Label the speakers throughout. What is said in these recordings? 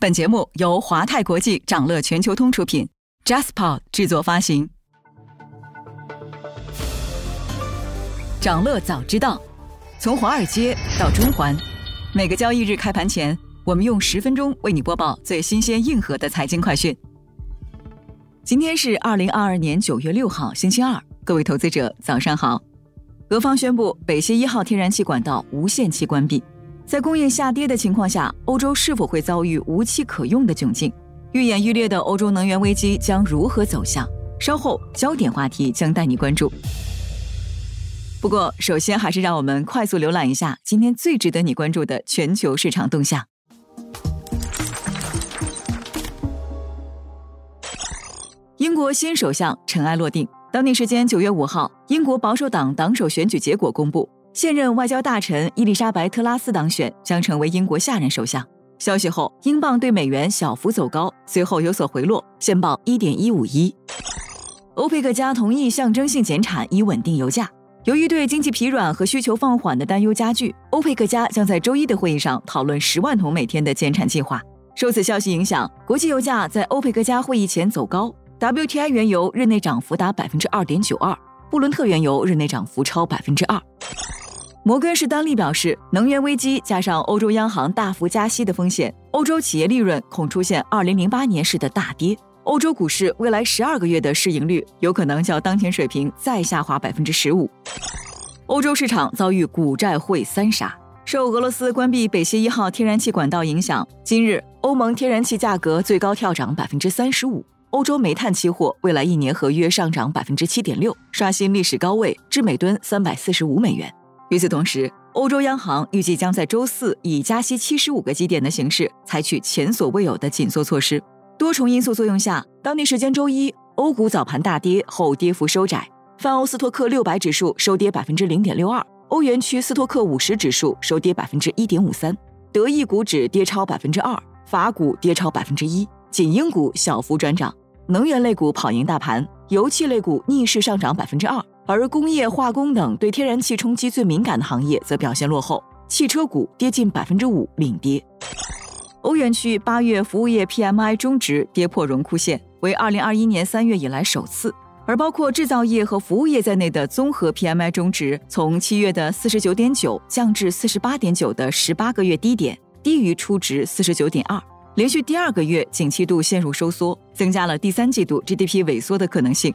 Speaker 1: 本节目由华泰国际掌乐全球通出品，JasPod 制作发行。掌乐早知道，从华尔街到中环，每个交易日开盘前，我们用十分钟为你播报最新鲜、硬核的财经快讯。今天是二零二二年九月六号，星期二，各位投资者早上好。俄方宣布北溪一号天然气管道无限期关闭。在供应下跌的情况下，欧洲是否会遭遇无气可用的窘境？愈演愈烈的欧洲能源危机将如何走向？稍后焦点话题将带你关注。不过，首先还是让我们快速浏览一下今天最值得你关注的全球市场动向。英国新首相尘埃落定，当地时间九月五号，英国保守党党首选举结果公布。现任外交大臣伊丽莎白·特拉斯当选，将成为英国下任首相。消息后，英镑对美元小幅走高，随后有所回落，现报一点一五一。欧佩克加同意象征性减产以稳定油价。由于对经济疲软和需求放缓的担忧加剧，欧佩克加将在周一的会议上讨论十万桶每天的减产计划。受此消息影响，国际油价在欧佩克加会议前走高。WTI 原油日内涨幅达百分之二点九二，布伦特原油日内涨幅超百分之二。摩根士丹利表示，能源危机加上欧洲央行大幅加息的风险，欧洲企业利润恐出现2008年式的大跌。欧洲股市未来十二个月的市盈率有可能较当前水平再下滑百分之十五。欧洲市场遭遇股债汇三杀，受俄罗斯关闭北溪一号天然气管道影响，今日欧盟天然气价格最高跳涨百分之三十五。欧洲煤炭期货未来一年合约上涨百分之七点六，刷新历史高位，至每吨三百四十五美元。与此同时，欧洲央行预计将在周四以加息七十五个基点的形式，采取前所未有的紧缩措施。多重因素作用下，当地时间周一，欧股早盘大跌后跌幅收窄，泛欧斯托克六百指数收跌百分之零点六二，欧元区斯托克五十指数收跌百分之一点五三，德意股指跌超百分之二，法股跌超百分之一，仅英股小幅转涨。能源类股跑赢大盘，油气类股逆势上涨百分之二。而工业化工等对天然气冲击最敏感的行业则表现落后，汽车股跌近百分之五，领跌。欧元区八月服务业 PMI 中值跌破荣枯线，为二零二一年三月以来首次。而包括制造业和服务业在内的综合 PMI 中值，从七月的四十九点九降至四十八点九的十八个月低点，低于初值四十九点二，连续第二个月景气度陷入收缩，增加了第三季度 GDP 萎缩的可能性。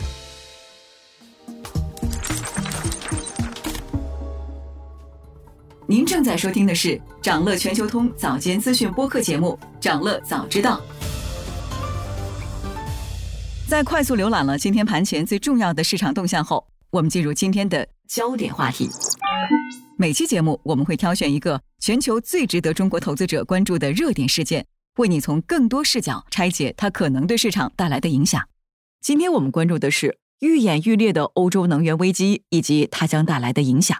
Speaker 1: 您正在收听的是长乐全球通早间资讯播客节目《长乐早知道》。在快速浏览了今天盘前最重要的市场动向后，我们进入今天的焦点话题。每期节目我们会挑选一个全球最值得中国投资者关注的热点事件，为你从更多视角拆解它可能对市场带来的影响。今天我们关注的是愈演愈烈的欧洲能源危机以及它将带来的影响。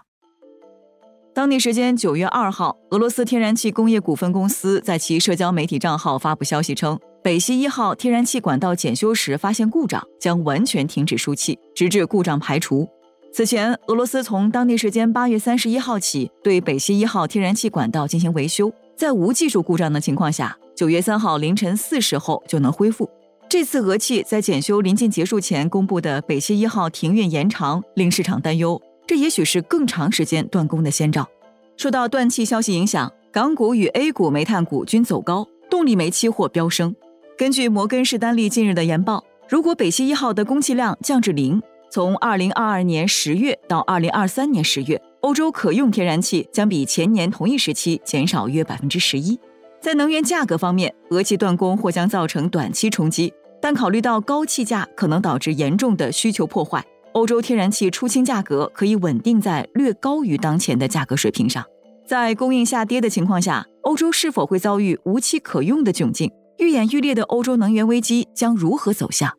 Speaker 1: 当地时间九月二号，俄罗斯天然气工业股份公司在其社交媒体账号发布消息称，北溪一号天然气管道检修时发现故障，将完全停止输气，直至故障排除。此前，俄罗斯从当地时间八月三十一号起对北溪一号天然气管道进行维修，在无技术故障的情况下，九月三号凌晨四时后就能恢复。这次俄气在检修临近结束前公布的北溪一号停运延长，令市场担忧。这也许是更长时间断供的先兆。受到断气消息影响，港股与 A 股煤炭股均走高，动力煤期货飙升。根据摩根士丹利近日的研报，如果北溪一号的供气量降至零，从2022年十月到2023年十月，欧洲可用天然气将比前年同一时期减少约百分之十一。在能源价格方面，俄气断供或将造成短期冲击，但考虑到高气价可能导致严重的需求破坏。欧洲天然气出清价格可以稳定在略高于当前的价格水平上。在供应下跌的情况下，欧洲是否会遭遇无气可用的窘境？愈演愈烈的欧洲能源危机将如何走向？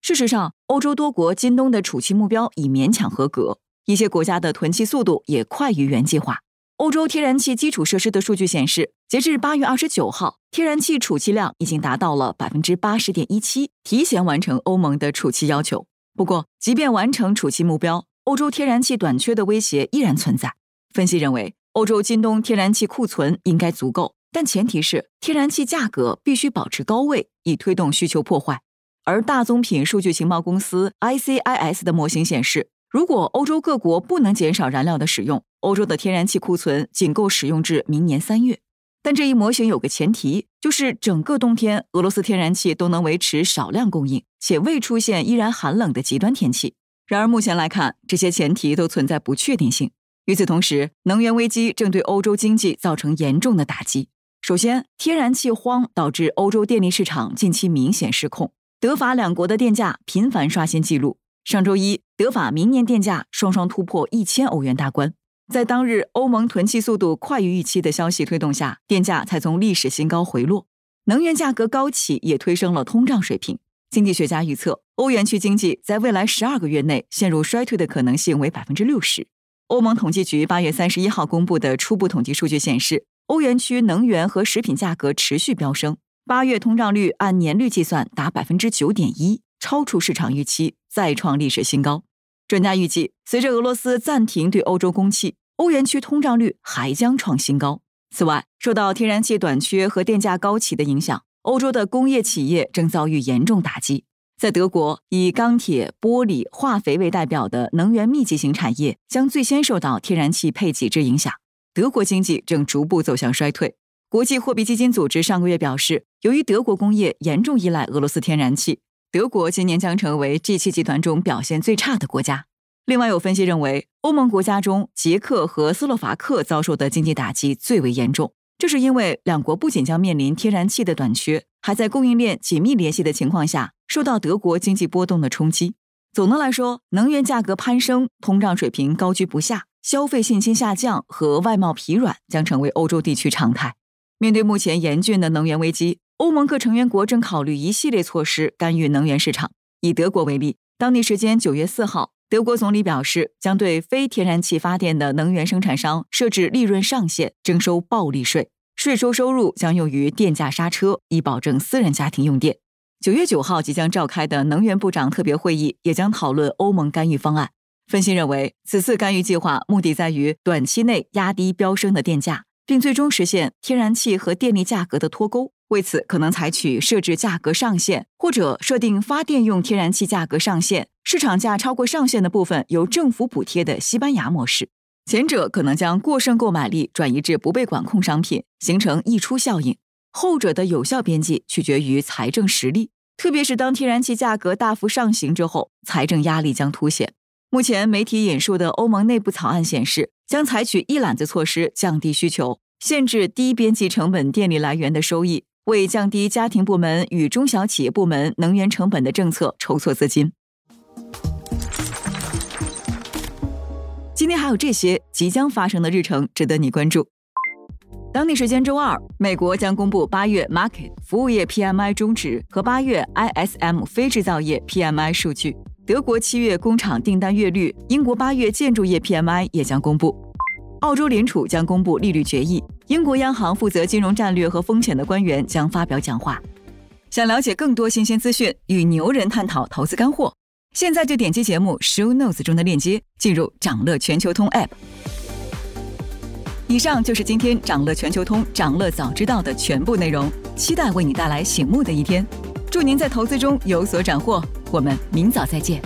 Speaker 1: 事实上，欧洲多国今冬的储气目标已勉强合格，一些国家的囤气速度也快于原计划。欧洲天然气基础设施的数据显示，截至八月二十九号，天然气储气量已经达到了百分之八十点一七，提前完成欧盟的储气要求。不过，即便完成储气目标，欧洲天然气短缺的威胁依然存在。分析认为，欧洲今冬天然气库存应该足够，但前提是天然气价格必须保持高位，以推动需求破坏。而大宗品数据情报公司 ICIS 的模型显示，如果欧洲各国不能减少燃料的使用，欧洲的天然气库存仅够使用至明年三月。但这一模型有个前提，就是整个冬天俄罗斯天然气都能维持少量供应，且未出现依然寒冷的极端天气。然而目前来看，这些前提都存在不确定性。与此同时，能源危机正对欧洲经济造成严重的打击。首先，天然气荒导致欧洲电力市场近期明显失控。德法两国的电价频繁刷新纪录。上周一，德法明年电价双双突破一千欧元大关。在当日欧盟囤气速度快于预期的消息推动下，电价才从历史新高回落。能源价格高企也推升了通胀水平。经济学家预测，欧元区经济在未来十二个月内陷入衰退的可能性为百分之六十。欧盟统计局八月三十一号公布的初步统计数据显示，欧元区能源和食品价格持续飙升。八月通胀率按年率计算达百分之九点一，超出市场预期，再创历史新高。专家预计，随着俄罗斯暂停对欧洲供气，欧元区通胀率还将创新高。此外，受到天然气短缺和电价高企的影响，欧洲的工业企业正遭遇严重打击。在德国，以钢铁、玻璃、化肥为代表的能源密集型产业将最先受到天然气配给制影响。德国经济正逐步走向衰退。国际货币基金组织上个月表示，由于德国工业严重依赖俄罗斯天然气，德国今年将成为 G7 集团中表现最差的国家。另外，有分析认为，欧盟国家中，捷克和斯洛伐克遭受的经济打击最为严重。这是因为两国不仅将面临天然气的短缺，还在供应链紧密联系的情况下，受到德国经济波动的冲击。总的来说，能源价格攀升、通胀水平高居不下、消费信心下降和外贸疲软将成为欧洲地区常态。面对目前严峻的能源危机，欧盟各成员国正考虑一系列措施干预能源市场。以德国为例，当地时间九月四号，德国总理表示将对非天然气发电的能源生产商设置利润上限，征收暴利税，税收收入将用于电价刹车，以保证私人家庭用电。九月九号即将召开的能源部长特别会议也将讨论欧盟干预方案。分析认为，此次干预计划目的在于短期内压低飙升的电价。并最终实现天然气和电力价格的脱钩。为此，可能采取设置价格上限，或者设定发电用天然气价格上限，市场价超过上限的部分由政府补贴的西班牙模式。前者可能将过剩购买力转移至不被管控商品，形成溢出效应；后者的有效边际取决于财政实力，特别是当天然气价格大幅上行之后，财政压力将凸显。目前媒体引述的欧盟内部草案显示，将采取一揽子措施降低需求，限制低边际成本电力来源的收益，为降低家庭部门与中小企业部门能源成本的政策筹措资金。今天还有这些即将发生的日程值得你关注。当地时间周二，美国将公布八月 Market 服务业 PMI 终值和八月 ISM 非制造业 PMI 数据。德国七月工厂订单月率，英国八月建筑业 PMI 也将公布。澳洲联储将公布利率决议，英国央行负责金融战略和风险的官员将发表讲话。想了解更多新鲜资讯，与牛人探讨投资干货，现在就点击节目 Show Notes 中的链接，进入掌乐全球通 App。以上就是今天掌乐全球通掌乐早知道的全部内容，期待为你带来醒目的一天。祝您在投资中有所斩获。我们明早再见。